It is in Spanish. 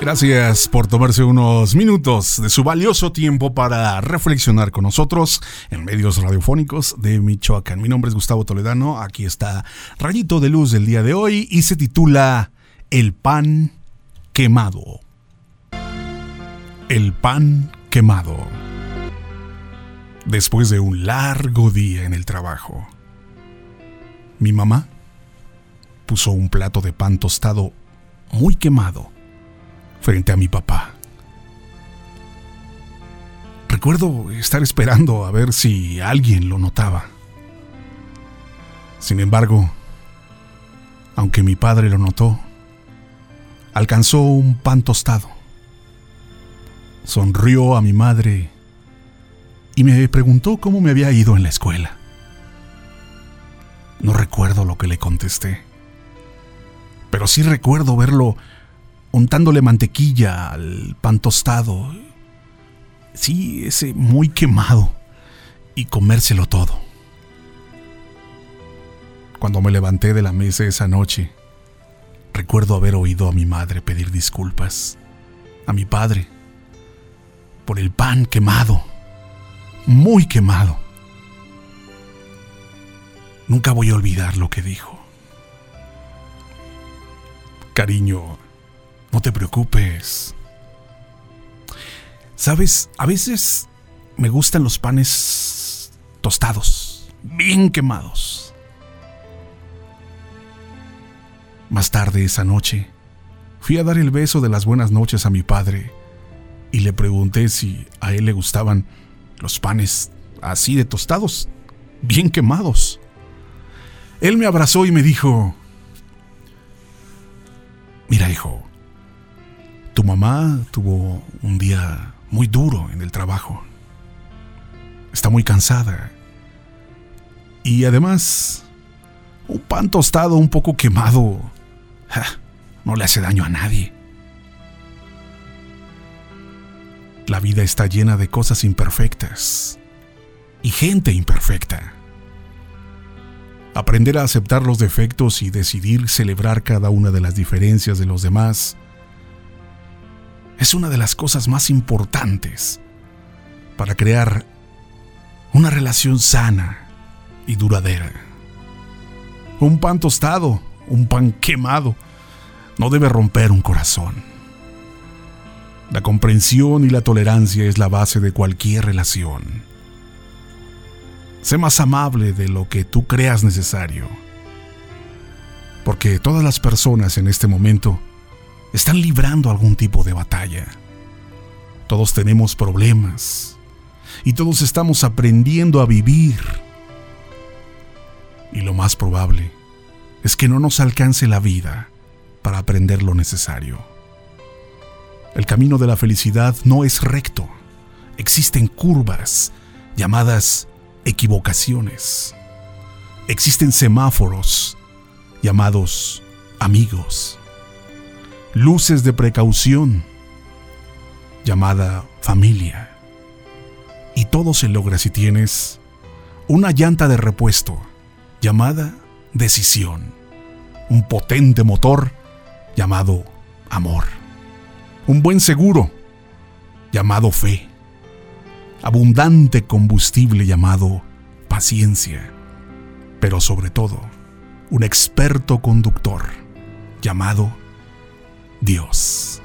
Gracias por tomarse unos minutos de su valioso tiempo para reflexionar con nosotros en medios radiofónicos de Michoacán. Mi nombre es Gustavo Toledano, aquí está Rayito de Luz del día de hoy y se titula El pan quemado. El pan quemado. Después de un largo día en el trabajo, mi mamá puso un plato de pan tostado muy quemado frente a mi papá. Recuerdo estar esperando a ver si alguien lo notaba. Sin embargo, aunque mi padre lo notó, alcanzó un pan tostado. Sonrió a mi madre y me preguntó cómo me había ido en la escuela. No recuerdo lo que le contesté, pero sí recuerdo verlo untándole mantequilla al pan tostado. Sí, ese muy quemado. Y comérselo todo. Cuando me levanté de la mesa esa noche, recuerdo haber oído a mi madre pedir disculpas. A mi padre. Por el pan quemado. Muy quemado. Nunca voy a olvidar lo que dijo. Cariño, no te preocupes. Sabes, a veces me gustan los panes tostados, bien quemados. Más tarde esa noche, fui a dar el beso de las buenas noches a mi padre y le pregunté si a él le gustaban los panes así de tostados, bien quemados. Él me abrazó y me dijo, tuvo un día muy duro en el trabajo. Está muy cansada. Y además, un pan tostado un poco quemado no le hace daño a nadie. La vida está llena de cosas imperfectas y gente imperfecta. Aprender a aceptar los defectos y decidir celebrar cada una de las diferencias de los demás es una de las cosas más importantes para crear una relación sana y duradera. Un pan tostado, un pan quemado, no debe romper un corazón. La comprensión y la tolerancia es la base de cualquier relación. Sé más amable de lo que tú creas necesario. Porque todas las personas en este momento están librando algún tipo de batalla. Todos tenemos problemas y todos estamos aprendiendo a vivir. Y lo más probable es que no nos alcance la vida para aprender lo necesario. El camino de la felicidad no es recto. Existen curvas llamadas equivocaciones. Existen semáforos llamados amigos luces de precaución, llamada familia. Y todo se logra si tienes una llanta de repuesto, llamada decisión, un potente motor, llamado amor, un buen seguro, llamado fe, abundante combustible llamado paciencia, pero sobre todo, un experto conductor llamado Dios.